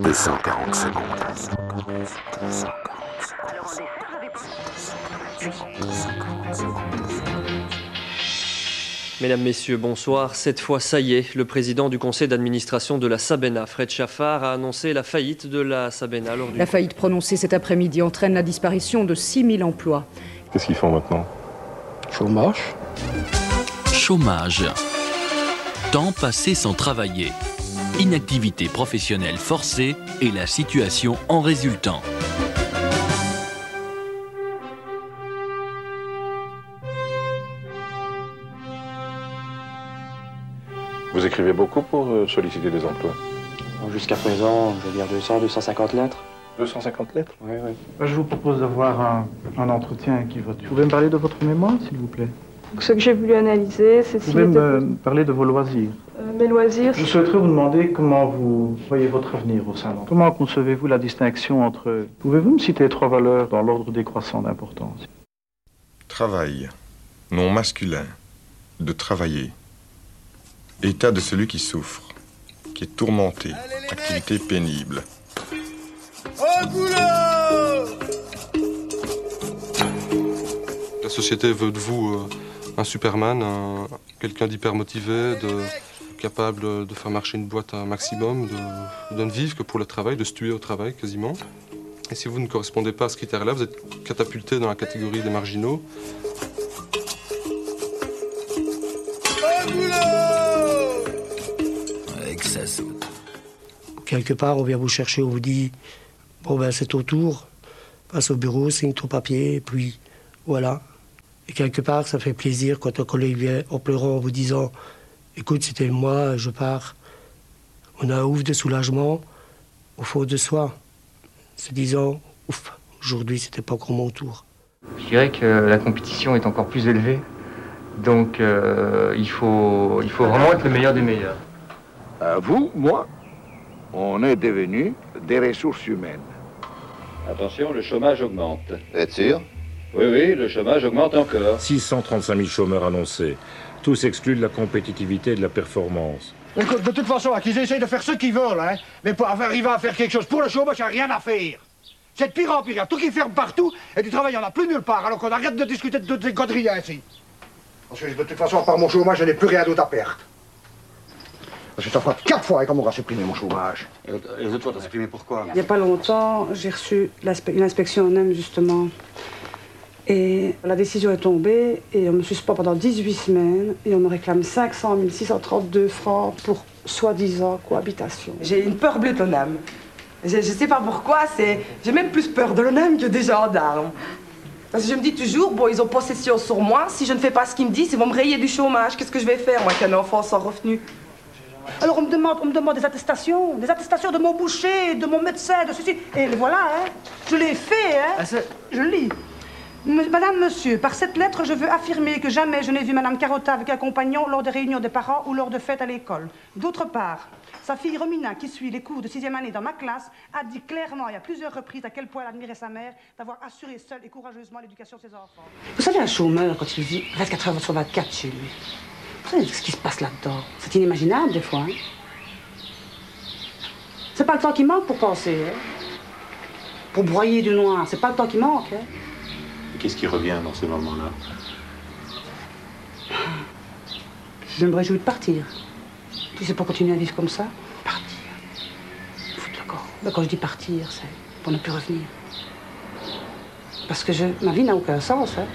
240 secondes. Mesdames, Messieurs, bonsoir. Cette fois, ça y est, le président du conseil d'administration de la Sabena, Fred Chaffard, a annoncé la faillite de la Sabena lors du... La faillite prononcée cet après-midi entraîne la disparition de 6 000 emplois. Qu'est-ce qu'ils font maintenant? Chômage. Chômage. Temps passé sans travailler. Inactivité professionnelle forcée et la situation en résultant. Vous écrivez beaucoup pour euh, solliciter des emplois Jusqu'à présent, je vais dire 200, 250 lettres. 250 lettres? Oui, oui. Je vous propose d'avoir un, un entretien avec votre... Vous pouvez me parler de votre mémoire, s'il vous plaît? Ce que j'ai voulu analyser, c'est Vous si pouvez me parler de vos loisirs mes loisirs. Je souhaiterais vous demander comment vous voyez votre avenir au sein d'entre- Comment concevez-vous la distinction entre... Pouvez-vous me citer trois valeurs dans l'ordre décroissant d'importance? Travail. Nom masculin. De travailler. État de celui qui souffre. Qui est tourmenté. Activité pénible. La société veut de vous euh, un Superman, un- quelqu'un d'hyper motivé, de, capable de faire marcher une boîte un maximum, de, de ne vivre que pour le travail, de se tuer au travail quasiment. Et si vous ne correspondez pas à ce critère-là, vous êtes catapulté dans la catégorie des marginaux. Avec ça, Quelque part, on vient vous chercher, on vous dit Bon, ben, c'est ton tour, passe au bureau, signe ton papier, et puis voilà. Et quelque part, ça fait plaisir quand un collègue vient en pleurant, en vous disant Écoute, c'était moi, je pars. On a un ouf de soulagement au fond de soi, se disant Ouf, aujourd'hui, c'était pas encore mon tour. Je dirais que la compétition est encore plus élevée. Donc euh, il, faut, il faut vraiment être le meilleur des meilleurs. Euh, vous, moi, on est devenus des ressources humaines. Attention, le chômage augmente. Êtes sûr? Oui, oui, le chômage augmente encore. 635 000 chômeurs annoncés. Tous exclus de la compétitivité et de la performance. Écoute, de toute façon, qu'ils essayent de faire ce qu'ils veulent, hein, mais pour arriver à faire quelque chose pour le chômage, il n'y a rien à faire. C'est de pire en pire, il y a tout qui ferme partout, et du travail, il n'y en a plus nulle part, alors qu'on arrête de discuter de toutes ces conneries ici. Parce que de toute façon, à part mon chômage, je n'ai plus rien d'autre à perdre. Parce que ça fera quatre fois qu'on m'aura supprimé mon chômage. Et les autres fois, t'as supprimé pourquoi Il n'y a pas longtemps, j'ai reçu une inspection en M, justement. Et la décision est tombée et on me suspend pendant 18 semaines et on me réclame 500 632 francs pour soi-disant cohabitation. J'ai une peur bleue de l'ONAM. Je ne sais pas pourquoi, c'est... j'ai même plus peur de l'ONAM que des gendarmes. Parce que je me dis toujours, bon, ils ont possession sur moi, si je ne fais pas ce qu'ils me disent, ils vont me rayer du chômage. Qu'est-ce que je vais faire, moi, qu'un enfant sans revenu? Alors on me demande, on me demande des attestations, des attestations de mon boucher, de mon médecin, de ceci. Et voilà, hein. Je l'ai fait, hein. je lis. Me- Madame, monsieur, par cette lettre, je veux affirmer que jamais je n'ai vu Madame Carota avec un compagnon lors des réunions des parents ou lors de fêtes à l'école. D'autre part, sa fille Romina, qui suit les cours de sixième année dans ma classe, a dit clairement et à plusieurs reprises à quel point elle admirait sa mère d'avoir assuré seule et courageusement l'éducation de ses enfants. Vous savez, un chômeur, quand il vit 24 heures sur 24 chez lui, vous savez ce qui se passe là-dedans? C'est inimaginable, des fois. hein? C'est pas le temps qui manque pour penser, hein? Pour broyer du noir, c'est pas le temps qui manque, hein? Qu'est-ce qui revient dans ces moments-là Je me réjouis de partir. Tu sais pas continuer à vivre comme ça Partir. Foutre le corps. Mais quand je dis partir, c'est pour ne plus revenir. Parce que ma vie n'a aucun sens. Hein.